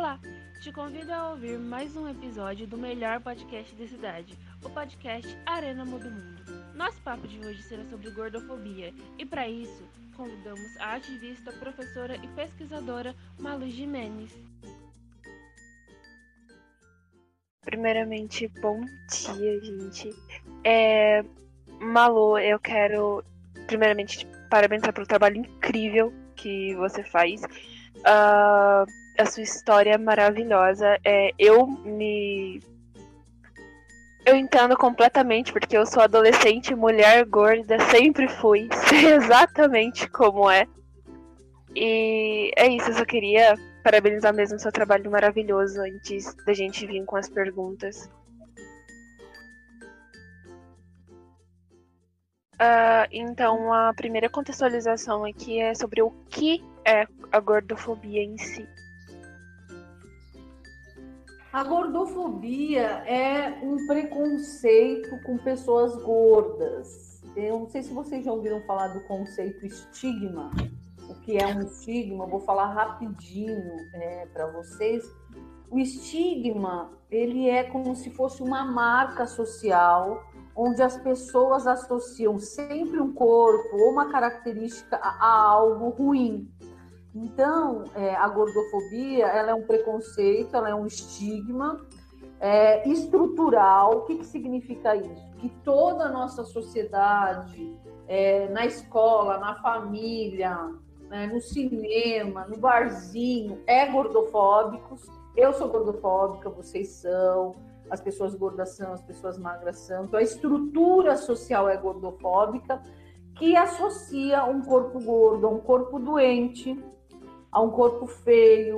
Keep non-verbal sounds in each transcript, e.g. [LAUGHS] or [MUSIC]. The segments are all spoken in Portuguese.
Olá, te convido a ouvir mais um episódio do melhor podcast da cidade, o podcast Arena Muda o Mundo. Nosso papo de hoje será sobre gordofobia e para isso convidamos a ativista, professora e pesquisadora Malu Jimenez. Primeiramente, bom dia, gente. É, Malu, eu quero primeiramente te parabenizar pelo trabalho incrível que você faz. Uh, a sua história é maravilhosa. É, eu me. Eu entendo completamente, porque eu sou adolescente, mulher gorda, sempre fui, [LAUGHS] sei exatamente como é. E é isso, eu só queria parabenizar mesmo o seu trabalho maravilhoso antes da gente vir com as perguntas. Uh, então, a primeira contextualização aqui é sobre o que é a gordofobia em si. A gordofobia é um preconceito com pessoas gordas. Eu não sei se vocês já ouviram falar do conceito estigma. O que é um estigma? Eu vou falar rapidinho é, para vocês. O estigma ele é como se fosse uma marca social onde as pessoas associam sempre um corpo ou uma característica a, algo ruim. Então, é, a gordofobia ela é um preconceito, ela é um estigma é, estrutural. O que, que significa isso? Que toda a nossa sociedade, é, na escola, na família, né, no cinema, no barzinho, é gordofóbicos. Eu sou gordofóbica, vocês são, as pessoas gordas são, as pessoas magras são. Então, a estrutura social é gordofóbica, que associa um corpo gordo a um corpo doente, a um corpo feio,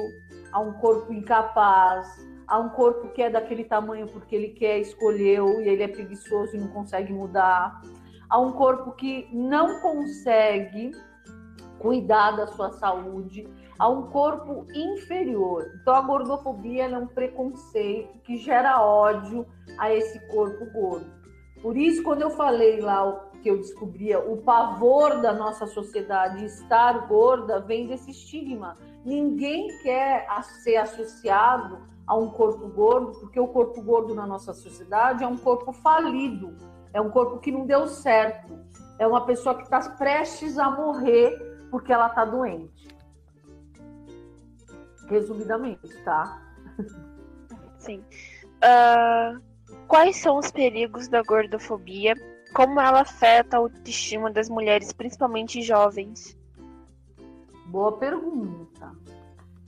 a um corpo incapaz, a um corpo que é daquele tamanho porque ele quer, escolheu e ele é preguiçoso e não consegue mudar, a um corpo que não consegue cuidar da sua saúde, a um corpo inferior. Então a gordofobia é um preconceito que gera ódio a esse corpo gordo. Por isso, quando eu falei lá que eu descobria o pavor da nossa sociedade estar gorda, vem desse estigma. Ninguém quer ser associado a um corpo gordo, porque o corpo gordo na nossa sociedade é um corpo falido, é um corpo que não deu certo, é uma pessoa que está prestes a morrer porque ela está doente. Resumidamente, tá? Sim. Uh, quais são os perigos da gordofobia como ela afeta a autoestima das mulheres, principalmente jovens? Boa pergunta.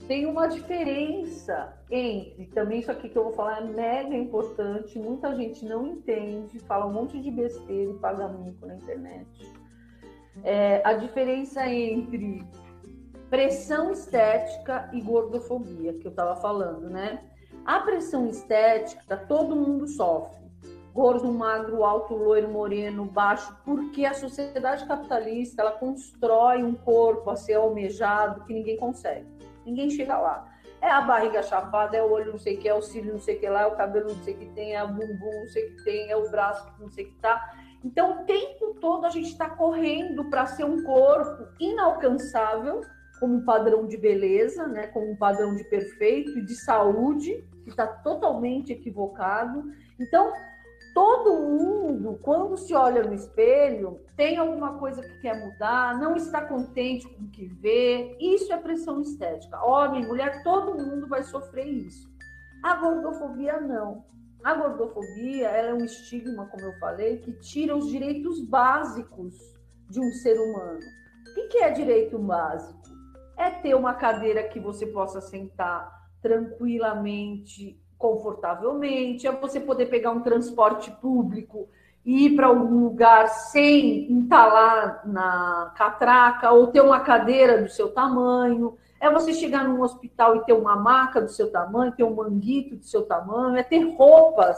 Tem uma diferença entre, também isso aqui que eu vou falar é mega importante, muita gente não entende, fala um monte de besteira e paga mico na internet. É, a diferença entre pressão estética e gordofobia, que eu estava falando, né? A pressão estética, todo mundo sofre gordo, magro, alto, loiro, moreno, baixo, porque a sociedade capitalista ela constrói um corpo a ser almejado que ninguém consegue. Ninguém chega lá. É a barriga chapada, é o olho não sei o que, é o cílio não sei o que lá, é o cabelo não sei o que tem, é o bumbum não sei o que tem, é o braço não sei o que tá. Então, o tempo todo a gente está correndo para ser um corpo inalcançável, como um padrão de beleza, né, como um padrão de perfeito e de saúde, que está totalmente equivocado. Então, todo mundo, quando se olha no espelho, tem alguma coisa que quer mudar, não está contente com o que vê. Isso é pressão estética. Homem, mulher, todo mundo vai sofrer isso. A gordofobia não. A gordofobia é um estigma, como eu falei, que tira os direitos básicos de um ser humano. O que é direito básico? É ter uma cadeira que você possa sentar tranquilamente, confortavelmente, é você poder pegar um transporte público e ir para algum lugar sem entalar na catraca ou ter uma cadeira do seu tamanho. É você chegar num hospital e ter uma maca do seu tamanho, ter um manguito do seu tamanho, é ter roupas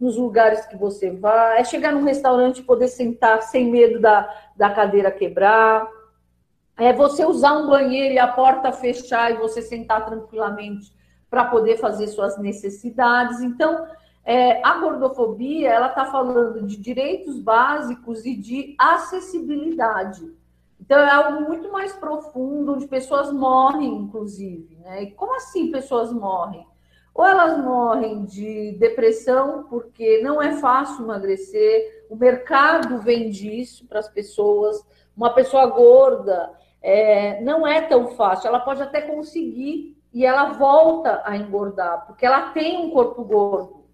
nos lugares que você vai, é chegar num restaurante e poder sentar sem medo da, da cadeira quebrar, é você usar um banheiro e a porta fechar e você sentar tranquilamente para poder fazer suas necessidades. Então, é, a gordofobia ela está falando de direitos básicos e de acessibilidade. Então é algo muito mais profundo, onde pessoas morrem, inclusive. Né? E como assim pessoas morrem? Ou elas morrem de depressão, porque não é fácil emagrecer, o mercado vende isso para as pessoas. Uma pessoa gorda é, não é tão fácil, ela pode até conseguir e ela volta a engordar, porque ela tem um corpo gordo.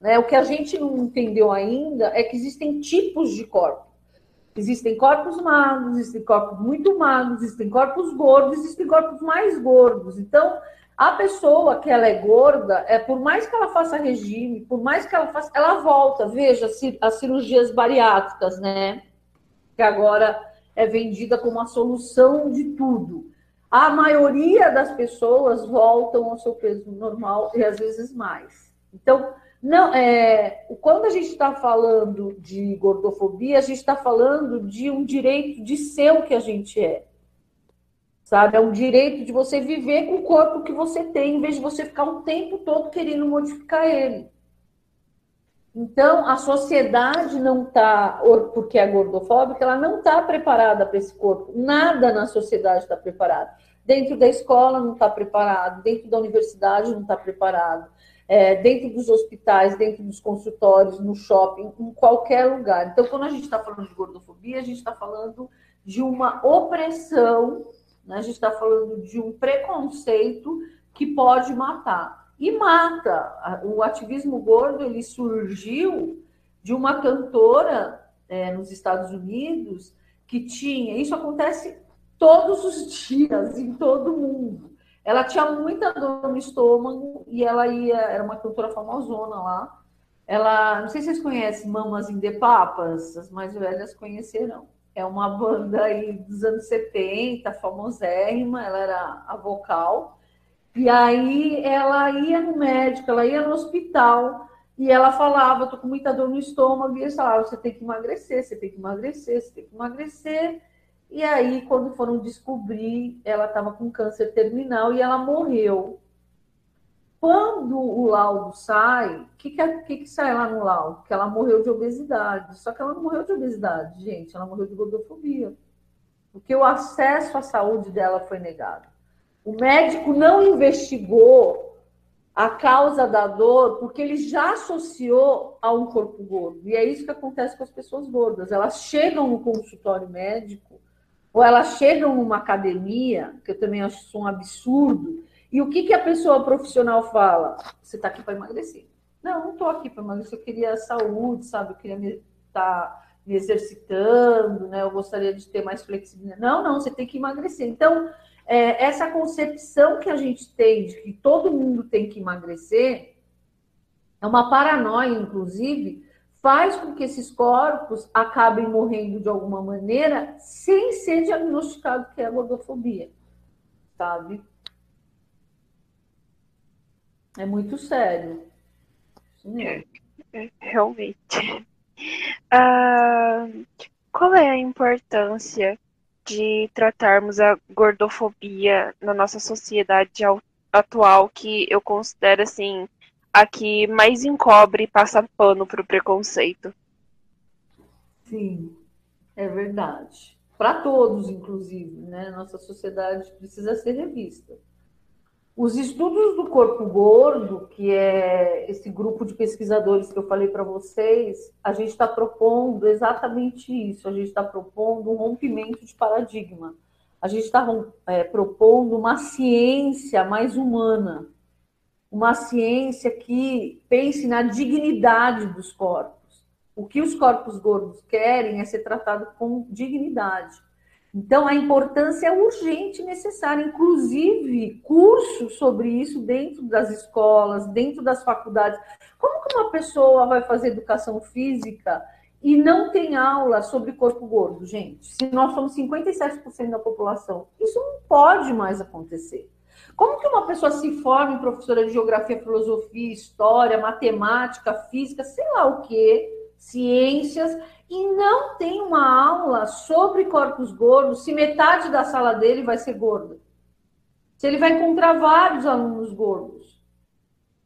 Né? O que a gente não entendeu ainda é que existem tipos de corpo. Existem corpos magros, existem corpos muito magros, existem corpos gordos, existem corpos mais gordos. Então, a pessoa que ela é gorda, é por mais que ela faça regime, por mais que ela faça, ela volta. Veja as cirurgias bariátricas, né? Que agora é vendida como a solução de tudo. A maioria das pessoas voltam ao seu peso normal e às vezes mais. Então, não, é, quando a gente está falando de gordofobia, a gente está falando de um direito de ser o que a gente é sabe? É um direito de você viver com o corpo que você tem, em vez de você ficar um tempo todo querendo modificar ele. Então, a sociedade não está, porque é gordofóbica, ela não está preparada para esse corpo. Nada na sociedade está preparado. Dentro da escola não está preparado, dentro da universidade não está preparado, é, dentro dos hospitais, dentro dos consultórios, no shopping, em qualquer lugar. Então, quando a gente está falando de gordofobia, a gente está falando de uma opressão né? A gente está falando de um preconceito que pode matar. E mata. O ativismo gordo ele surgiu de uma cantora é, nos Estados Unidos que tinha. Isso acontece todos os dias, em todo mundo. Ela tinha muita dor no estômago e ela ia. Era uma cantora famosona lá. Ela, não sei se vocês conhecem Mamas in the Papas, as mais velhas conhecerão é uma banda aí dos anos 70, famosérrima, ela era a vocal. E aí ela ia no médico, ela ia no hospital e ela falava, tô com muita dor no estômago, e eles falavam, você tem que emagrecer, você tem que emagrecer, você tem que emagrecer. E aí, quando foram descobrir, ela estava com câncer terminal e ela morreu. Quando o laudo sai, o que, que, que, que sai lá no laudo? Que ela morreu de obesidade. Só que ela não morreu de obesidade, gente, ela morreu de gordofobia. Porque o acesso à saúde dela foi negado. O médico não investigou a causa da dor, porque ele já associou a um corpo gordo. E é isso que acontece com as pessoas gordas. Elas chegam no consultório médico, ou elas chegam numa academia, que eu também acho isso um absurdo, e o que, que a pessoa profissional fala? Você está aqui para emagrecer. Não, não estou aqui para emagrecer, eu queria saúde, sabe? Eu queria estar me, tá, me exercitando, né? Eu gostaria de ter mais flexibilidade. Não, não, você tem que emagrecer. Então, é, essa concepção que a gente tem de que todo mundo tem que emagrecer é uma paranoia, inclusive, faz com que esses corpos acabem morrendo de alguma maneira sem ser diagnosticado que é gordofobia, sabe? É muito sério. É, é, realmente. Ah, qual é a importância de tratarmos a gordofobia na nossa sociedade atual, que eu considero assim a que mais encobre e passa pano para o preconceito? Sim, é verdade. Para todos, inclusive, né? Nossa sociedade precisa ser revista. Os estudos do corpo gordo, que é esse grupo de pesquisadores que eu falei para vocês, a gente está propondo exatamente isso. A gente está propondo um rompimento de paradigma. A gente está é, propondo uma ciência mais humana, uma ciência que pense na dignidade dos corpos. O que os corpos gordos querem é ser tratado com dignidade. Então, a importância é urgente e necessária, inclusive cursos sobre isso dentro das escolas, dentro das faculdades. Como que uma pessoa vai fazer educação física e não tem aula sobre corpo gordo, gente? Se nós somos 57% da população, isso não pode mais acontecer. Como que uma pessoa se forma em professora de geografia, filosofia, história, matemática, física, sei lá o quê, ciências, e não tem uma aula sobre corpos gordos se metade da sala dele vai ser gorda. Se ele vai encontrar vários alunos gordos.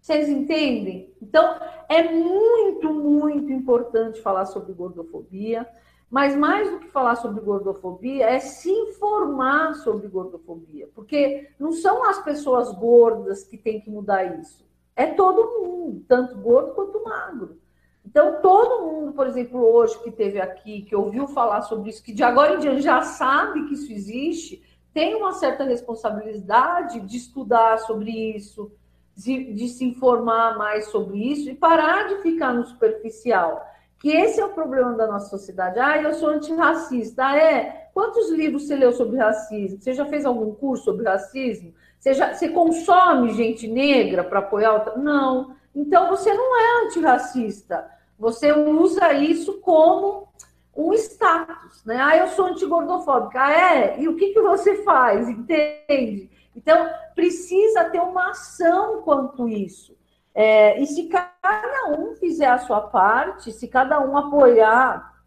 Vocês entendem? Então, é muito, muito importante falar sobre gordofobia. Mas mais do que falar sobre gordofobia, é se informar sobre gordofobia. Porque não são as pessoas gordas que têm que mudar isso. É todo mundo, tanto gordo quanto magro. Então, todo mundo, por exemplo, hoje que teve aqui, que ouviu falar sobre isso, que de agora em diante já sabe que isso existe, tem uma certa responsabilidade de estudar sobre isso, de, de se informar mais sobre isso e parar de ficar no superficial que esse é o problema da nossa sociedade. Ah, eu sou antirracista. Ah, é? Quantos livros você leu sobre racismo? Você já fez algum curso sobre racismo? Você, já, você consome gente negra para apoiar outra? Não. Então você não é antirracista. Você usa isso como um status, né? Ah, eu sou antigordofóbica. Ah, é? E o que, que você faz? Entende? Então, precisa ter uma ação quanto isso. É, e se cada um fizer a sua parte, se cada um apoiar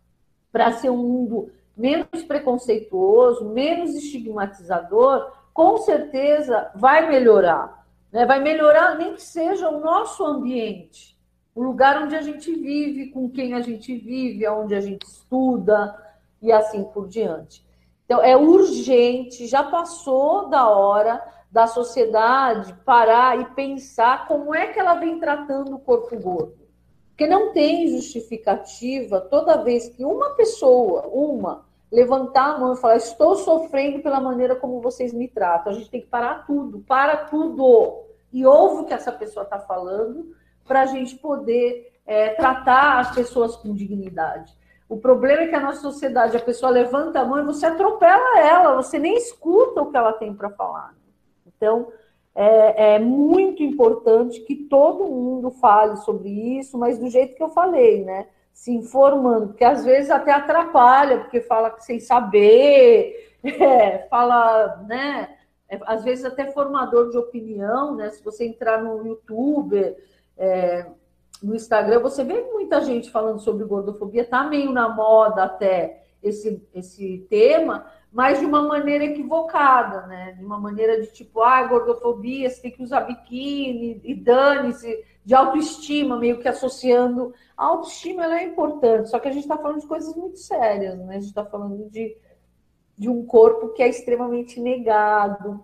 para ser um mundo menos preconceituoso, menos estigmatizador, com certeza vai melhorar. Né? Vai melhorar nem que seja o nosso ambiente, o lugar onde a gente vive, com quem a gente vive, onde a gente estuda e assim por diante. Então, é urgente, já passou da hora da sociedade parar e pensar como é que ela vem tratando o corpo gordo. Porque não tem justificativa toda vez que uma pessoa, uma, levantar a mão e falar: Estou sofrendo pela maneira como vocês me tratam. A gente tem que parar tudo, para tudo. E ouve o que essa pessoa está falando para a gente poder é, tratar as pessoas com dignidade. O problema é que a nossa sociedade, a pessoa levanta a mão e você atropela ela, você nem escuta o que ela tem para falar. Então, é, é, muito importante que todo mundo fale sobre isso, mas do jeito que eu falei, né? Se informando, porque às vezes até atrapalha, porque fala sem saber, [LAUGHS] é, fala, né? É, às vezes até formador de opinião, né? Se você entrar no YouTube, é, no Instagram, você vê muita gente falando sobre gordofobia, tá meio na moda até esse, esse tema, mas de uma maneira equivocada, né? De uma maneira de tipo, ah, gordofobia, você tem que usar biquíni e dane-se, de autoestima, meio que associando. A autoestima é importante, só que a gente está falando de coisas muito sérias, né? A gente está falando de, de um corpo que é extremamente negado,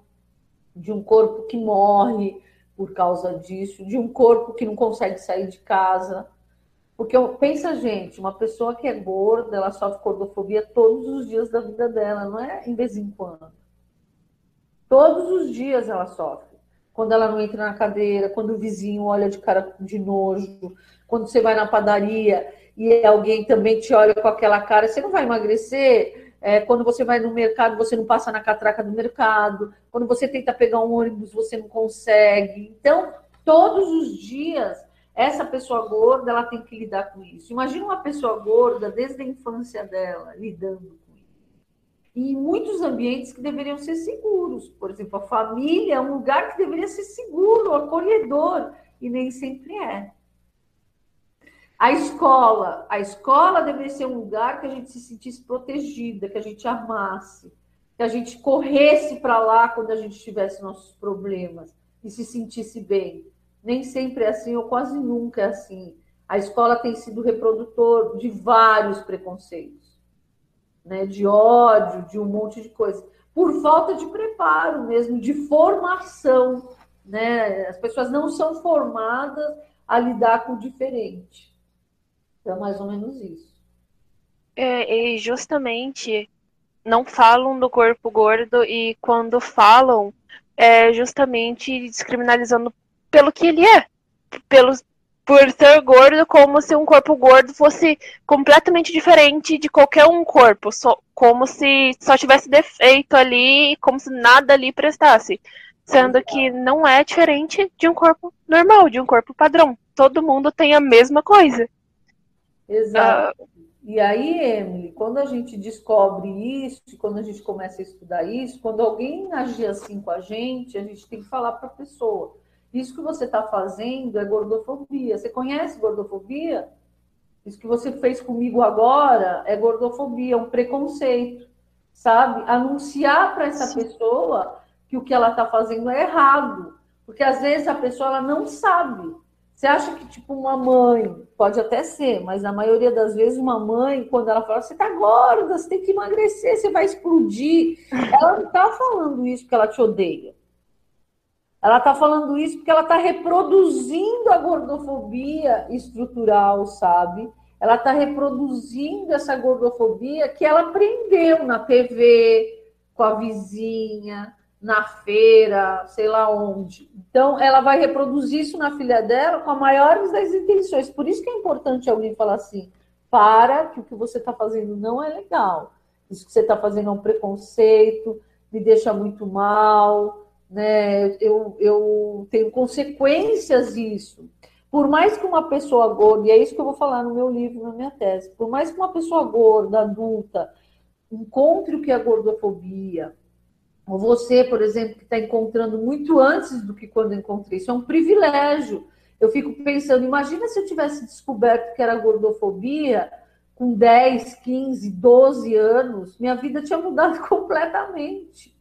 de um corpo que morre por causa disso, de um corpo que não consegue sair de casa, porque pensa, gente, uma pessoa que é gorda, ela sofre gordofobia todos os dias da vida dela, não é em vez em quando. Todos os dias ela sofre. Quando ela não entra na cadeira, quando o vizinho olha de cara de nojo, quando você vai na padaria e alguém também te olha com aquela cara, você não vai emagrecer. É, quando você vai no mercado, você não passa na catraca do mercado. Quando você tenta pegar um ônibus, você não consegue. Então, todos os dias essa pessoa gorda, ela tem que lidar com isso. Imagina uma pessoa gorda desde a infância dela lidando com isso. E em muitos ambientes que deveriam ser seguros. Por exemplo, a família é um lugar que deveria ser seguro, acolhedor, e nem sempre é. A escola, a escola deveria ser um lugar que a gente se sentisse protegida, que a gente amasse, que a gente corresse para lá quando a gente tivesse nossos problemas e se sentisse bem nem sempre é assim, ou quase nunca é assim. A escola tem sido reprodutor de vários preconceitos, né? de ódio, de um monte de coisa, por falta de preparo mesmo, de formação. Né? As pessoas não são formadas a lidar com o diferente. Então, é mais ou menos isso. É, e justamente não falam do corpo gordo e quando falam, é justamente descriminalizando pelo que ele é. Pelo, por ser gordo, como se um corpo gordo fosse completamente diferente de qualquer um corpo. Só, como se só tivesse defeito ali, como se nada ali prestasse. Sendo que não é diferente de um corpo normal, de um corpo padrão. Todo mundo tem a mesma coisa. Exato. Uh, e aí, Emily, quando a gente descobre isso, quando a gente começa a estudar isso, quando alguém agir assim com a gente, a gente tem que falar para a pessoa isso que você está fazendo é gordofobia. Você conhece gordofobia? Isso que você fez comigo agora é gordofobia, é um preconceito, sabe? Anunciar para essa Sim. pessoa que o que ela está fazendo é errado. Porque às vezes a pessoa ela não sabe Você acha que, tipo, uma mãe, pode até ser, mas na maioria das vezes, uma mãe, quando ela fala, você tá gorda, você tem que emagrecer, você vai explodir. Ela não tá falando isso porque ela te odeia. Ela está falando isso porque ela está reproduzindo a gordofobia estrutural, sabe? Ela está reproduzindo essa gordofobia que ela aprendeu na TV, com a vizinha, na feira, sei lá onde. Então, ela vai reproduzir isso na filha dela com a maior das intenções. Por isso que é importante alguém falar assim: para, que o que você está fazendo não é legal. Isso que você está fazendo é um preconceito, me deixa muito mal né? Eu, eu tenho consequências disso. Por mais que uma pessoa gorda, e é isso que eu vou falar no meu livro, na minha tese, por mais que uma pessoa gorda, adulta, encontre o que é gordofobia, ou você, por exemplo, que está encontrando muito antes do que quando encontrei, isso é um privilégio. Eu fico pensando, imagina se eu tivesse descoberto que era gordofobia com 10, 15, 12 anos, minha vida tinha mudado [LAUGHS] completamente.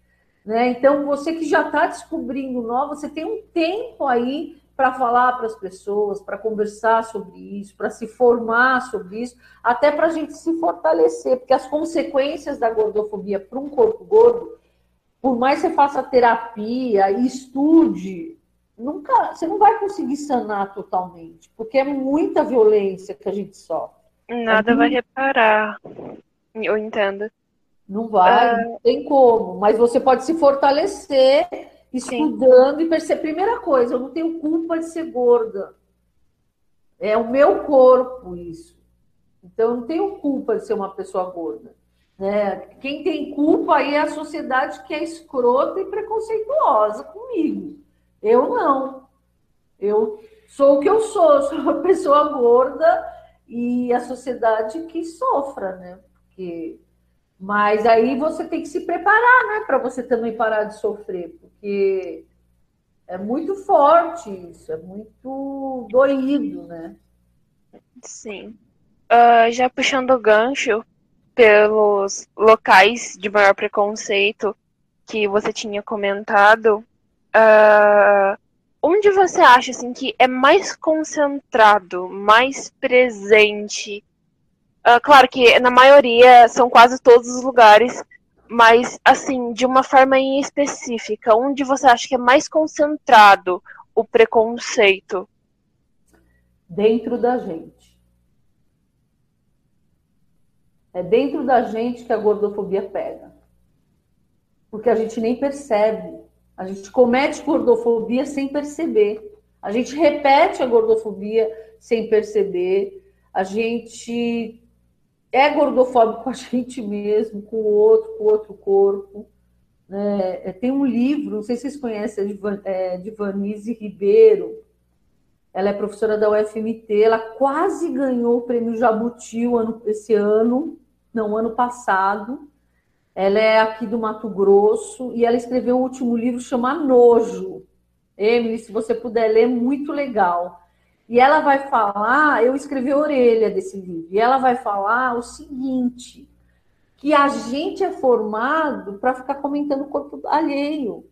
Né? Então, você que já está descobrindo nova, você tem um tempo aí para falar para as pessoas, para conversar sobre isso, para se formar sobre isso, até para a gente se fortalecer, porque as consequências da gordofobia para um corpo gordo, por mais que você faça terapia e estude, nunca, você não vai conseguir sanar totalmente, porque é muita violência que a gente sofre. Nada é vai reparar. Eu entendo. Não vai, uh... não tem como. Mas você pode se fortalecer estudando Sim. e perceber. Primeira coisa, eu não tenho culpa de ser gorda. É o meu corpo isso. Então, eu não tenho culpa de ser uma pessoa gorda. Né? Quem tem culpa aí é a sociedade que é escrota e preconceituosa comigo. Eu não. Eu sou o que eu sou, [LAUGHS] sou uma pessoa gorda e a sociedade que sofra, né? Porque mas aí você tem que se preparar, né, para você também parar de sofrer, porque é muito forte isso, é muito doído, né? Sim. Uh, já puxando o gancho pelos locais de maior preconceito que você tinha comentado, uh, onde você acha assim que é mais concentrado, mais presente Uh, claro que na maioria são quase todos os lugares, mas assim, de uma forma em específica, onde você acha que é mais concentrado o preconceito? Dentro da gente. É dentro da gente que a gordofobia pega. Porque a gente nem percebe. A gente comete gordofobia sem perceber. A gente repete a gordofobia sem perceber. A gente é gordofóbico com a [LAUGHS] gente mesmo, com o outro, com o outro corpo. Né? É, tem um livro, não sei se vocês conhecem, é de Vanise Ribeiro. Ela é professora da UFMT, ela quase ganhou o prêmio Jabuti esse ano, não, ano passado. Ela é aqui do Mato Grosso e ela escreveu um último livro chamado Nojo. Emily, se você puder ler, muito legal. E ela vai falar, eu escrevi a orelha desse livro, e ela vai falar o seguinte: que a gente é formado para ficar comentando o corpo alheio.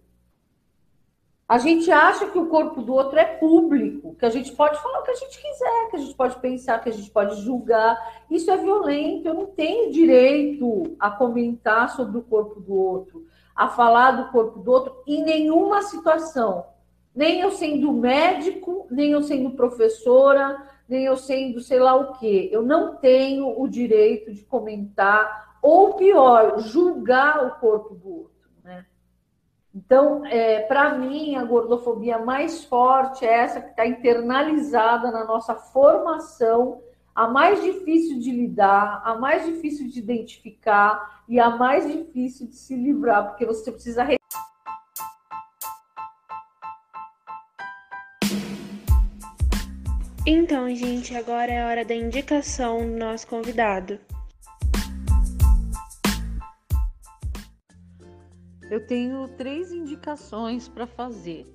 A gente acha que o corpo do outro é público, que a gente pode falar o que a gente quiser, que a gente pode pensar, que a gente pode julgar. Isso é violento. Eu não tenho direito a comentar sobre o corpo do outro, a falar do corpo do outro em nenhuma situação nem eu sendo médico, nem eu sendo professora, nem eu sendo sei lá o quê. Eu não tenho o direito de comentar, ou pior, julgar o corpo do outro. Então, é, para mim, a gordofobia mais forte é essa que está internalizada na nossa formação, a mais difícil de lidar, a mais difícil de identificar e a mais difícil de se livrar, porque você precisa Então, gente, agora é a hora da indicação do nosso convidado. Eu tenho três indicações para fazer.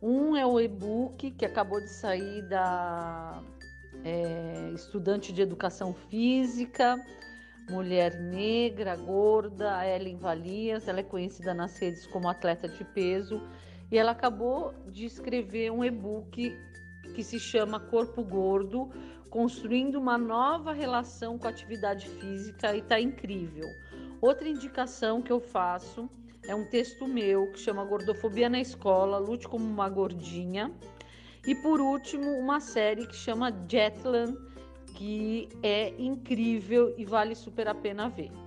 Um é o e-book que acabou de sair da é, estudante de educação física, mulher negra, gorda, Ellen Valias. Ela é conhecida nas redes como atleta de peso e ela acabou de escrever um e-book que se chama Corpo Gordo, construindo uma nova relação com a atividade física e tá incrível. Outra indicação que eu faço é um texto meu que chama Gordofobia na Escola, Lute como uma Gordinha. E por último, uma série que chama Jetland, que é incrível e vale super a pena ver.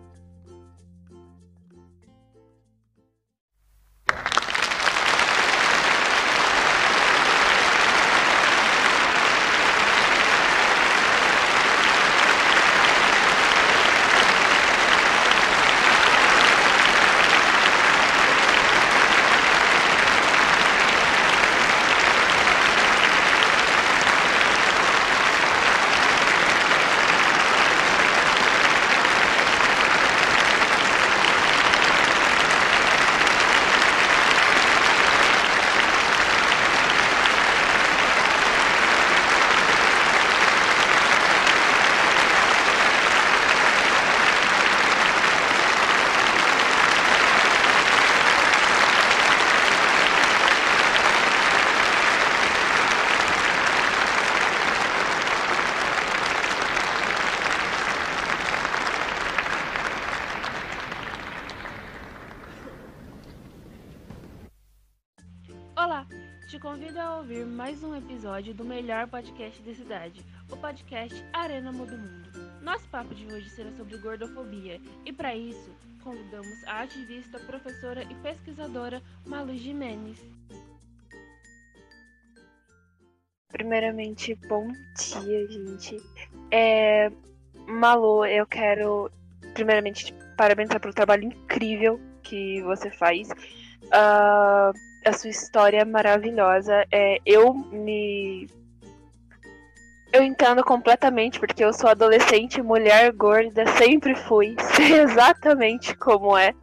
Te convido a ouvir mais um episódio do melhor podcast da cidade, o podcast Arena Muda o Mundo. Nosso papo de hoje será sobre gordofobia e, para isso, convidamos a ativista, professora e pesquisadora Malu Jimenez. Primeiramente, bom dia, gente. É, Malu, eu quero, primeiramente, parabenizar pelo trabalho incrível que você faz. Uh, a sua história é maravilhosa. É, eu me. Eu entendo completamente, porque eu sou adolescente, mulher gorda, sempre fui, [LAUGHS] sei exatamente como é.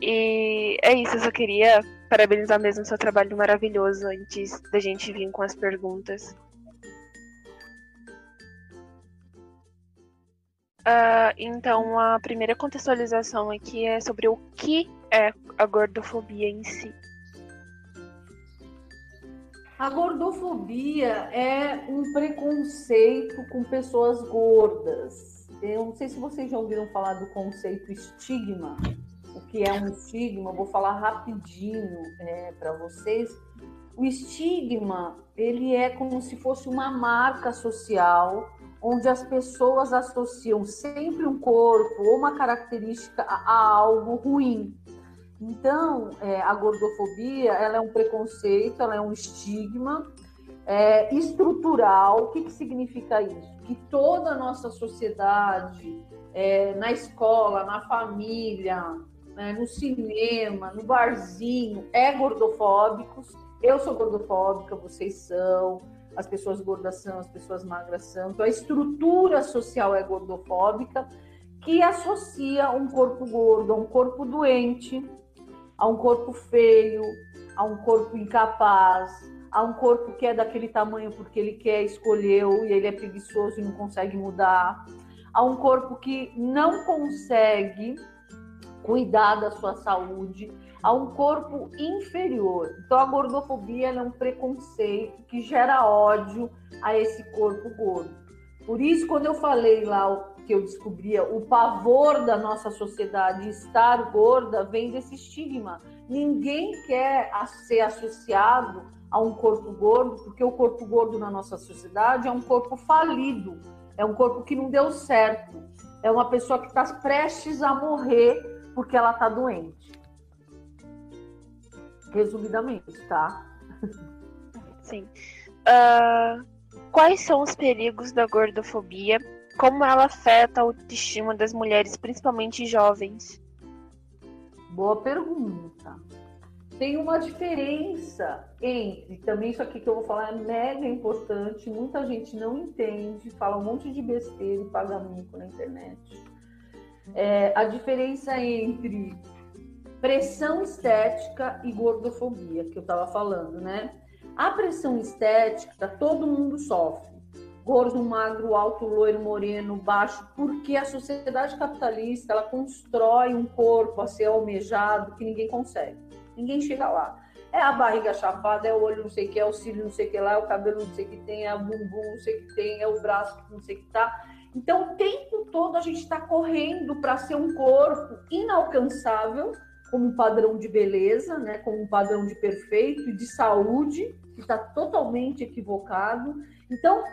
E é isso, eu só queria parabenizar mesmo seu trabalho maravilhoso antes da gente vir com as perguntas. Uh, então, a primeira contextualização aqui é sobre o que é a gordofobia em si. A gordofobia é um preconceito com pessoas gordas. Eu não sei se vocês já ouviram falar do conceito estigma. O que é um estigma? Vou falar rapidinho é, para vocês. O estigma ele é como se fosse uma marca social onde as pessoas associam sempre um corpo ou uma característica a algo ruim. Então, é, a gordofobia ela é um preconceito, ela é um estigma é, estrutural. O que, que significa isso? Que toda a nossa sociedade, é, na escola, na família, né, no cinema, no barzinho, é gordofóbicos. Eu sou gordofóbica, vocês são, as pessoas gordas são, as pessoas magras são. Então, a estrutura social é gordofóbica, que associa um corpo gordo a um corpo doente, a um corpo feio, a um corpo incapaz, a um corpo que é daquele tamanho porque ele quer, escolheu e ele é preguiçoso e não consegue mudar, a um corpo que não consegue cuidar da sua saúde, a um corpo inferior. Então a gordofobia é um preconceito que gera ódio a esse corpo gordo. Por isso, quando eu falei lá que eu descobria o pavor da nossa sociedade estar gorda vem desse estigma. Ninguém quer ser associado a um corpo gordo, porque o corpo gordo na nossa sociedade é um corpo falido, é um corpo que não deu certo, é uma pessoa que está prestes a morrer porque ela está doente. Resumidamente, tá? Sim. Uh, quais são os perigos da gordofobia como ela afeta a autoestima das mulheres, principalmente jovens? Boa pergunta. Tem uma diferença entre, também isso aqui que eu vou falar é mega importante, muita gente não entende, fala um monte de besteira e paga mico na internet. É, a diferença entre pressão estética e gordofobia, que eu estava falando, né? A pressão estética, todo mundo sofre gordo, magro, alto, loiro, moreno, baixo, porque a sociedade capitalista ela constrói um corpo a ser almejado que ninguém consegue, ninguém chega lá. É a barriga chapada, é o olho não sei o que, é o cílio não sei o que lá, é o cabelo não sei o que tem, é o bumbum não sei o que tem, é o braço não sei o que tá. Então, o tempo todo a gente está correndo para ser um corpo inalcançável, como um padrão de beleza, né, como um padrão de perfeito e de saúde, que está totalmente equivocado. Então,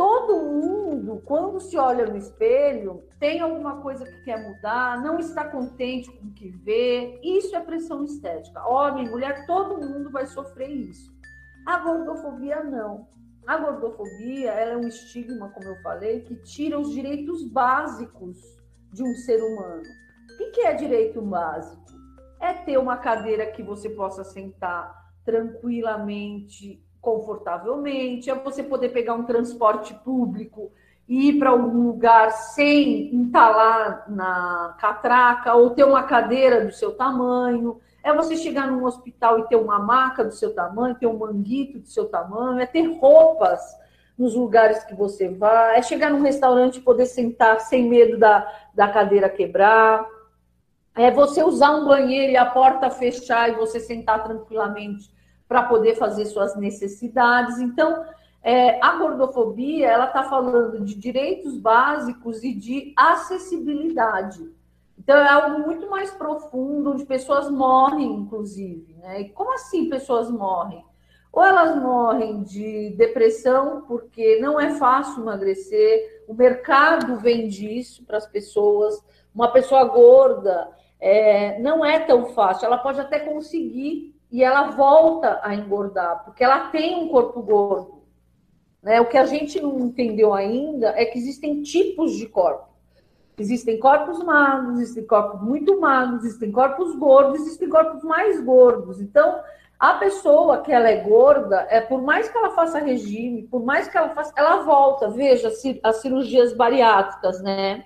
todo mundo, quando se olha no espelho, tem alguma coisa que quer mudar, não está contente com o que vê. Isso é pressão estética. Homem, mulher, todo mundo vai sofrer isso. A gordofobia não. A gordofobia é um estigma, como eu falei, que tira os direitos básicos de um ser humano. O que é direito básico? É ter uma cadeira que você possa sentar tranquilamente, confortavelmente, é você poder pegar um transporte público e ir para algum lugar sem entalar na catraca, ou ter uma cadeira do seu tamanho, é você chegar num hospital e ter uma maca do seu tamanho, ter um manguito do seu tamanho, é ter roupas nos lugares que você vai, é chegar num restaurante e poder sentar sem medo da, da cadeira quebrar, é você usar um banheiro e a porta fechar e você sentar tranquilamente para poder fazer suas necessidades. Então, é, a gordofobia ela está falando de direitos básicos e de acessibilidade. Então é algo muito mais profundo, onde pessoas morrem, inclusive. Né? E como assim pessoas morrem? Ou elas morrem de depressão, porque não é fácil emagrecer, o mercado vende isso para as pessoas. Uma pessoa gorda é, não é tão fácil, ela pode até conseguir e ela volta a engordar, porque ela tem um corpo gordo. Né? O que a gente não entendeu ainda é que existem tipos de corpo. Existem corpos magros, existem corpos muito magros, existem corpos gordos, existem corpos mais gordos. Então, a pessoa que ela é gorda, é por mais que ela faça regime, por mais que ela faça, ela volta. Veja as cirurgias bariátricas, né?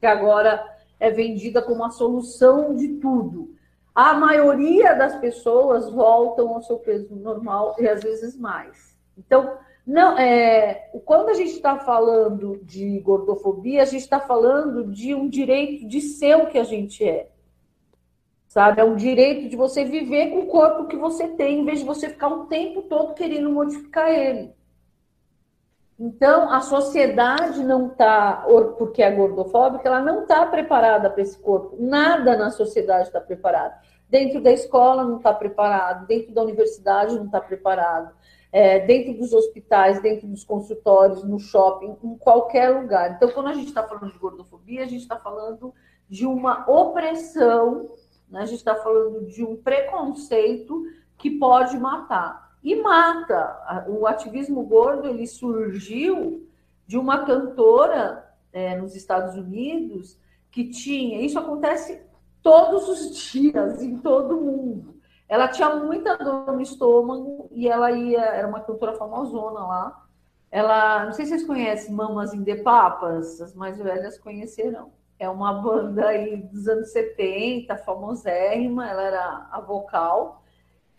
Que agora é vendida como a solução de tudo. A maioria das pessoas voltam ao seu peso normal e às vezes mais. Então, não, é, quando a gente está falando de gordofobia, a gente está falando de um direito de ser o que a gente é. Sabe? É um direito de você viver com o corpo que você tem, em vez de você ficar um tempo todo querendo modificar ele. Então, a sociedade não está, porque é gordofóbica, ela não está preparada para esse corpo. Nada na sociedade está preparado. Dentro da escola não está preparado, dentro da universidade não está preparado é, dentro dos hospitais, dentro dos consultórios, no shopping, em qualquer lugar. Então, quando a gente está falando de gordofobia, a gente está falando de uma opressão, né? a gente está falando de um preconceito que pode matar. E mata. O ativismo gordo ele surgiu de uma cantora é, nos Estados Unidos que tinha. Isso acontece todos os dias em todo mundo ela tinha muita dor no estômago e ela ia, era uma cantora famosona lá. Ela, não sei se vocês conhecem Mamas in the Papas, as mais velhas conhecerão. É uma banda aí dos anos 70, famosérrima, ela era a vocal.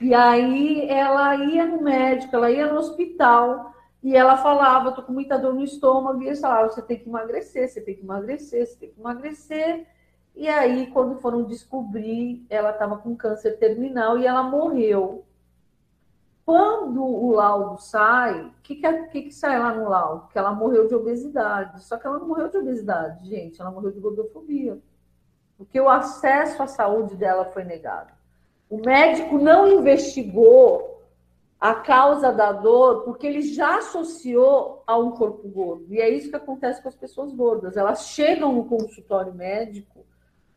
E aí ela ia no médico, ela ia no hospital e ela falava, tô com muita dor no estômago, e eles falavam, você tem que emagrecer, você tem que emagrecer, você tem que emagrecer. E aí, quando foram descobrir, ela estava com câncer terminal e ela morreu. Quando o laudo sai, o que, que, que, que, sai lá no laudo? Que ela morreu de obesidade. Só que ela não morreu de obesidade, gente, ela morreu de gordofobia. Porque o acesso à saúde dela foi negado. O médico não investigou a causa da dor, porque ele já associou a um corpo gordo. E é isso que acontece com as pessoas gordas. Elas chegam no consultório médico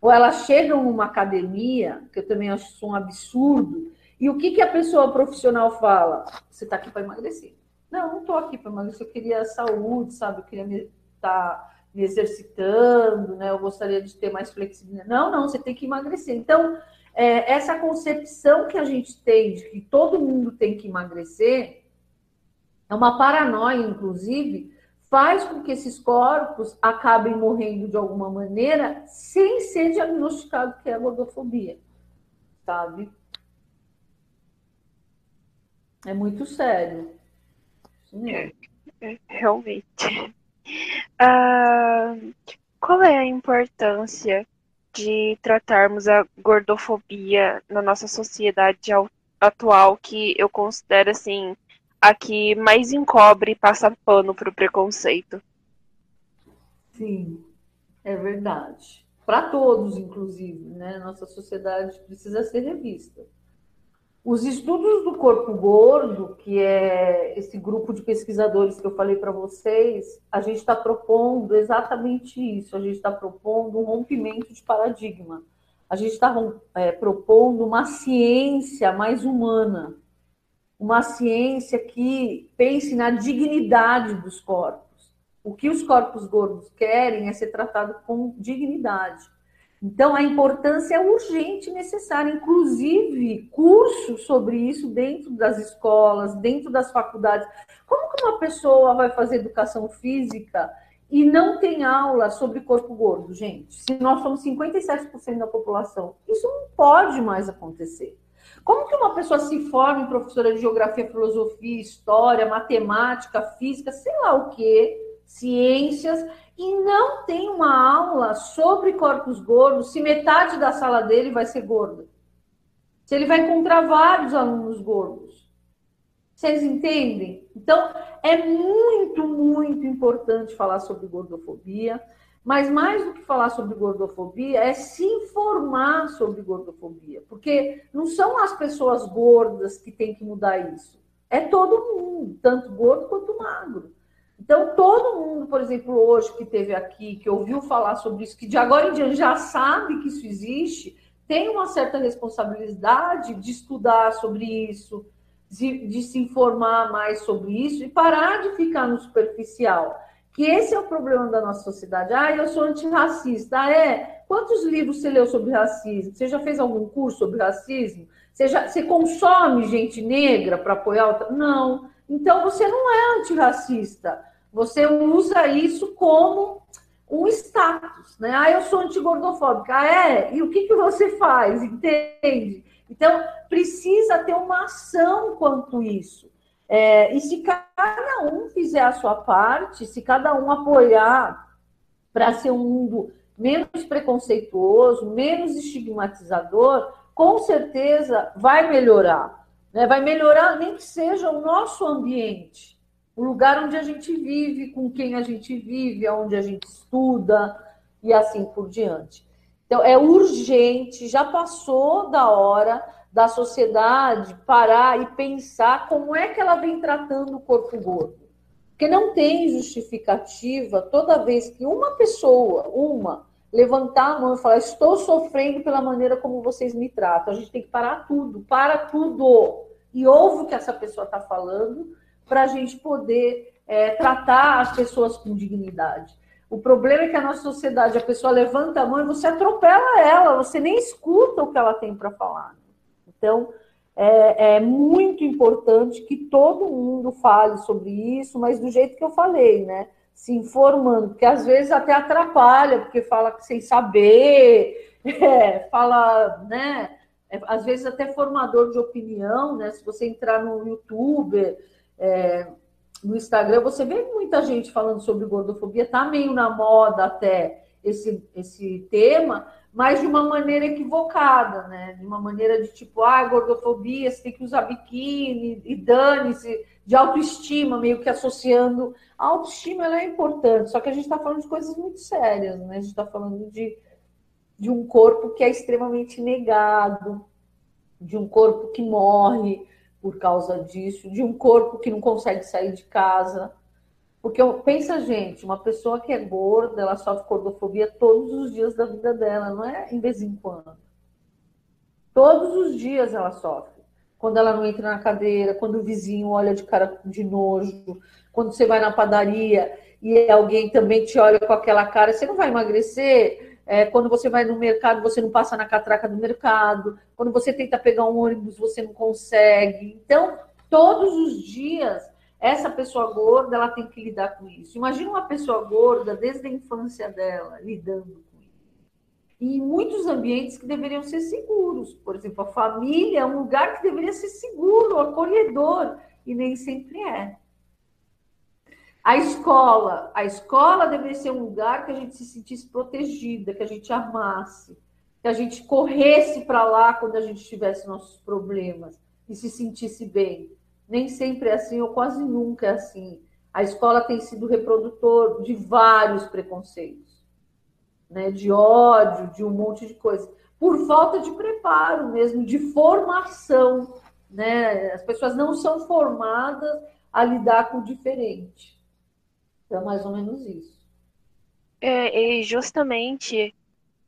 ou elas chegam numa academia, que eu também acho isso um absurdo, e o que, que a pessoa profissional fala? Você está aqui para emagrecer. Não, não estou aqui para emagrecer, eu queria saúde, sabe? Eu queria estar me, tá me exercitando, né? Eu gostaria de ter mais flexibilidade. Não, não, você tem que emagrecer. Então, é, essa concepção que a gente tem de que todo mundo tem que emagrecer é uma paranoia, inclusive, faz com que esses corpos acabem morrendo de alguma maneira sem ser diagnosticado que é gordofobia, sabe? É muito sério. É, é, realmente. Ah, qual é a importância de tratarmos a gordofobia na nossa sociedade atual que eu considero assim a que mais encobre e passa pano pro preconceito. Sim, é verdade. Para todos, inclusive, né? Nossa sociedade precisa ser revista. Os estudos do corpo gordo, que é esse grupo de pesquisadores que eu falei para vocês, a gente está propondo exatamente isso. A gente está propondo um rompimento de paradigma. A gente está é, propondo uma ciência mais humana, uma ciência que pense na dignidade dos corpos. O que os corpos gordos querem é ser tratado com dignidade. Então, a importância é urgente e necessária, inclusive cursos sobre isso dentro das escolas, dentro das faculdades. Como que uma pessoa vai fazer educação física e não tem aula sobre corpo gordo, gente? Se nós somos 57% da população, isso não pode mais acontecer. Como que uma pessoa se forma em professora de geografia, filosofia, história, matemática, física, sei lá o quê, ciências, e não tem uma aula sobre corpos gordos se metade da sala dele vai ser gorda. Se ele vai encontrar vários alunos gordos. Vocês entendem? Então, é muito, muito importante falar sobre gordofobia, mas mais do que falar sobre gordofobia, é se informar sobre gordofobia, porque não são as pessoas gordas que têm que mudar isso, é todo mundo, tanto gordo quanto magro. Então, todo mundo, por exemplo, hoje que teve aqui, que ouviu falar sobre isso, que de agora em diante já sabe que isso existe, tem uma certa responsabilidade de estudar sobre isso, de, de, se informar mais sobre isso e parar de ficar no superficial. Que esse é o problema da nossa sociedade. Ah, eu sou antirracista. Ah, é? Quantos livros você leu sobre racismo? Você já fez algum curso sobre racismo? Você, já, você consome gente negra para apoiar outra? Não. Então você não é antirracista. Você usa isso como um status, né? Ah, eu sou antigordofóbica. Ah, é? E o que, que você faz? Entende? Então, precisa ter uma ação quanto isso. É, e se cada um fizer a sua parte, se cada um apoiar para ser um mundo menos preconceituoso, menos estigmatizador, com certeza vai melhorar. Né? Vai melhorar nem que seja o nosso ambiente, o lugar onde a gente vive, com quem a gente vive, onde a gente estuda e assim por diante. Então, é urgente, já passou da hora da sociedade parar e pensar como é que ela vem tratando o corpo gordo. Porque não tem justificativa toda vez que uma pessoa, uma, levantar a mão e falar: Estou sofrendo pela maneira como vocês me tratam. A gente tem que parar tudo, para tudo e ouve o que essa pessoa está falando para a gente poder é, tratar as pessoas com dignidade. O problema é que a nossa sociedade, a pessoa levanta a mão e você atropela ela, você nem escuta o que ela tem para falar. Então, é, é, muito importante que todo mundo fale sobre isso, mas do jeito que eu falei, né? Se informando, porque às vezes até atrapalha, porque fala sem saber, [LAUGHS] é, fala, né? é, às vezes até formador de opinião, né? Se você entrar no YouTube, é, no Instagram, você vê muita gente falando sobre gordofobia, tá meio na moda até esse, esse tema, mas de uma maneira equivocada, né? De uma maneira de tipo, ah, gordofobia, você tem que usar biquíni e dane-se, de autoestima, meio que associando. A autoestima ela é importante, só que a gente está falando de coisas muito sérias, né? A gente está falando de de um corpo que é extremamente negado, de um corpo que morre por causa disso, de um corpo que não consegue sair de casa. Porque pensa, gente, uma pessoa que é gorda, ela sofre gordofobia todos os dias da vida dela, não é em vez em quando. Todos os dias ela sofre. Quando ela não entra na cadeira, quando o vizinho olha de cara de nojo, quando você vai na padaria e alguém também te olha com aquela cara, você não vai emagrecer? É, quando você vai no mercado, você não passa na catraca do mercado. Quando você tenta pegar um ônibus, você não consegue. Então, todos os dias, essa pessoa gorda, ela tem que lidar com isso. Imagina uma pessoa gorda desde a infância dela, lidando com isso. E em muitos ambientes que deveriam ser seguros. Por exemplo, a família é um lugar que deveria ser seguro, acolhedor, e nem sempre é. A escola, a escola deveria ser um lugar que a gente se sentisse protegida, que a gente amasse, que a gente corresse para lá quando a gente tivesse nossos problemas. e se sentisse bem. Nem sempre é assim, ou quase nunca é assim. A escola tem sido reprodutor de vários preconceitos, né? de ódio, de um monte de coisa, por falta de preparo mesmo, de formação. Né? As pessoas não são formadas a lidar com o diferente. Então, é mais ou menos isso. É, e justamente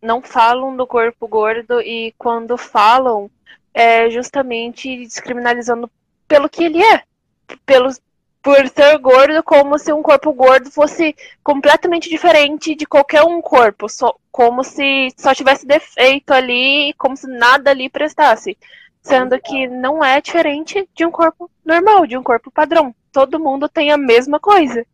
não falam do corpo gordo e quando falam é justamente descriminalizando pelo que ele é, pelos por ser gordo, como se um corpo gordo fosse completamente diferente de qualquer um corpo, só, como se só tivesse defeito ali, como se nada ali prestasse, sendo que não é diferente de um corpo normal, de um corpo padrão. Todo mundo tem a mesma coisa.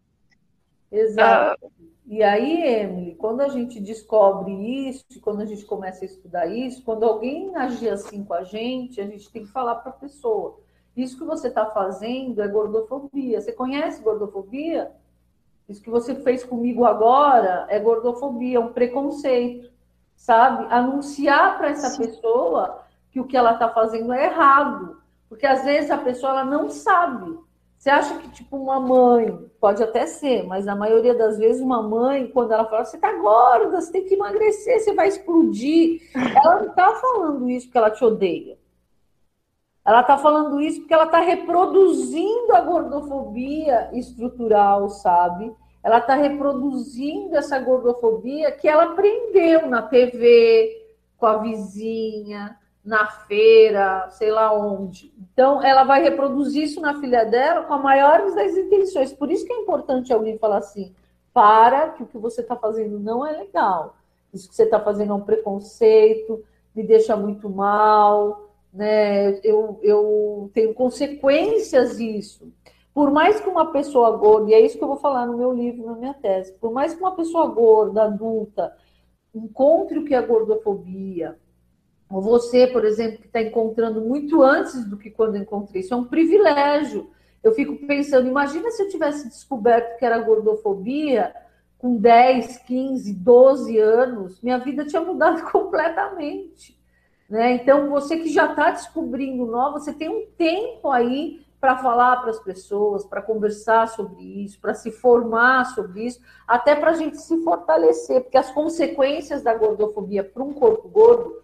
Exato. Uh, e aí, Emily, quando a gente descobre isso, quando a gente começa a estudar isso, quando alguém agir assim com a gente, a gente tem que falar para a pessoa isso que você está fazendo é gordofobia. Você conhece gordofobia? Isso que você fez comigo agora é gordofobia, é um preconceito, sabe? Anunciar para essa Sim. pessoa que o que ela está fazendo é errado, porque às vezes a pessoa ela não sabe. Você acha que tipo uma mãe pode até ser, mas na maioria das vezes uma mãe, quando ela fala, você está gorda, você tem que emagrecer, você vai explodir, ela não está falando isso porque ela te odeia. Ela está falando isso porque ela está reproduzindo a gordofobia estrutural, sabe? Ela está reproduzindo essa gordofobia que ela aprendeu na TV, com a vizinha, na feira, sei lá onde. Então, ela vai reproduzir isso na filha dela com a maior das intenções. Por isso que é importante alguém falar assim: para, que o que você está fazendo não é legal. Isso que você está fazendo é um preconceito, me deixa muito mal né? Eu, eu tenho consequências disso. Por mais que uma pessoa gorda, e é isso que eu vou falar no meu livro, na minha tese, por mais que uma pessoa gorda, adulta, encontre o que é gordofobia, você, por exemplo, que está encontrando muito antes do que quando encontrei, isso é um privilégio. Eu fico pensando, imagina se eu tivesse descoberto que era gordofobia com 10, 15, 12 anos, minha vida tinha mudado [LAUGHS] completamente. Né? Então, você que já está descobrindo nova, você tem um tempo aí para falar para as pessoas, para conversar sobre isso, para se formar sobre isso, até para a gente se fortalecer, porque as consequências da gordofobia para um corpo gordo,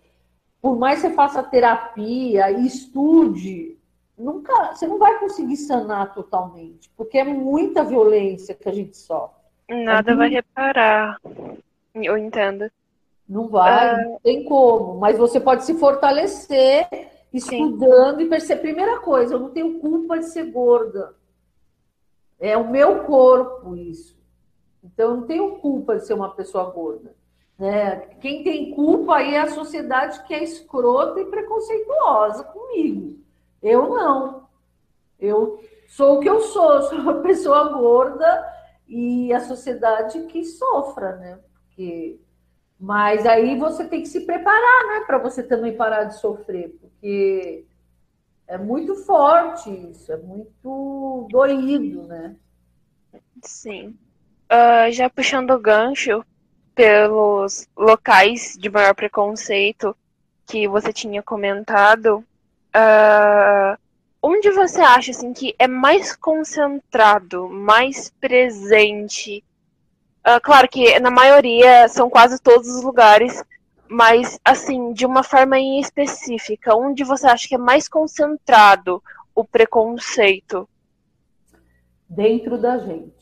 por mais que você faça terapia e estude, nunca, você não vai conseguir sanar totalmente, porque é muita violência que a gente sofre. Nada é vai reparar. Eu entendo. Não vai, uh... não tem como. Mas você pode se fortalecer estudando Sim. e perceber. Primeira coisa, eu não tenho culpa de ser gorda. É o meu corpo isso. Então, eu não tenho culpa de ser uma pessoa gorda. Né? Quem tem culpa aí é a sociedade que é escrota e preconceituosa comigo. Eu não. Eu sou o que eu sou, [LAUGHS] sou uma pessoa gorda e a sociedade que sofra, né? Porque mas aí você tem que se preparar, né, para você também parar de sofrer, porque é muito forte isso, é muito doído, né? Sim. Uh, já puxando o gancho pelos locais de maior preconceito que você tinha comentado, uh, onde você acha assim que é mais concentrado, mais presente Uh, claro que na maioria são quase todos os lugares, mas assim, de uma forma em específica, onde você acha que é mais concentrado o preconceito? Dentro da gente.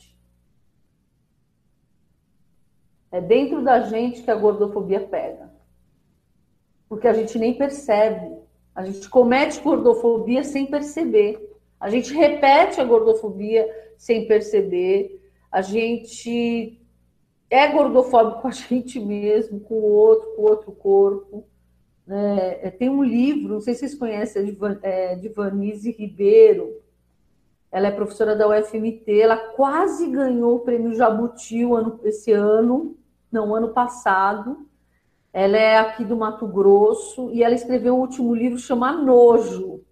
É dentro da gente que a gordofobia pega. Porque a gente nem percebe. A gente comete gordofobia sem perceber. A gente repete a gordofobia sem perceber. A gente é gordofóbico com a [LAUGHS] gente mesmo, com o outro, com o outro corpo. Né? É, tem um livro, não sei se vocês conhecem, é de Vanise Ribeiro. Ela é professora da UFMT, ela quase ganhou o prêmio Jabuti esse ano, não, ano passado. Ela é aqui do Mato Grosso e ela escreveu o último livro chama Nojo.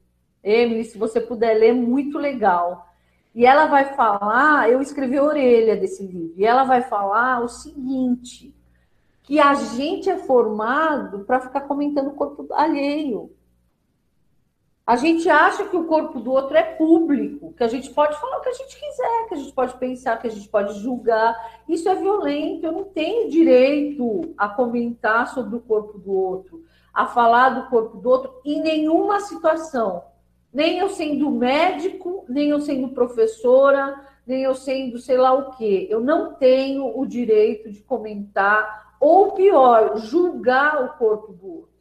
Emily, se você puder ler, muito legal. E ela vai falar, eu escrevi a orelha desse livro, e ela vai falar o seguinte: que a gente é formado para ficar comentando o corpo alheio. A gente acha que o corpo do outro é público, que a gente pode falar o que a gente quiser, que a gente pode pensar, que a gente pode julgar. Isso é violento. Eu não tenho direito a comentar sobre o corpo do outro, a falar do corpo do outro em nenhuma situação. Nem eu sendo médico, nem eu sendo professora, nem eu sendo sei lá o quê. Eu não tenho o direito de comentar, ou pior, julgar o corpo do outro.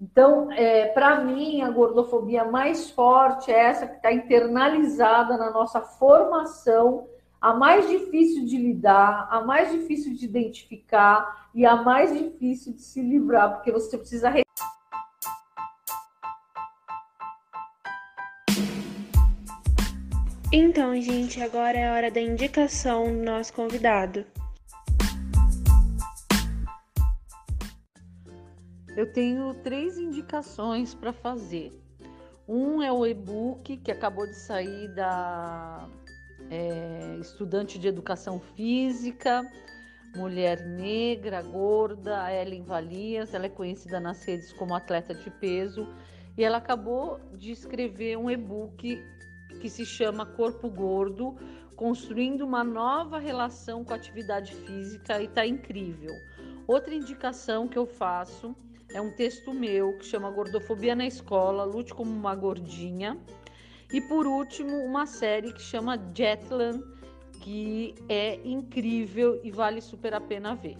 Então, é, para mim, a gordofobia mais forte é essa que está internalizada na nossa formação, a mais difícil de lidar, a mais difícil de identificar e a mais difícil de se livrar, porque você precisa. Então, gente, agora é a hora da indicação do nosso convidado. Eu tenho três indicações para fazer. Um é o e-book que acabou de sair da é, estudante de educação física, mulher negra, gorda, Ellen Valias. Ela é conhecida nas redes como atleta de peso e ela acabou de escrever um e-book que se chama Corpo Gordo, construindo uma nova relação com a atividade física e está incrível. Outra indicação que eu faço é um texto meu que chama Gordofobia na Escola, Lute como uma Gordinha. E por último, uma série que chama Jetland, que é incrível e vale super a pena ver.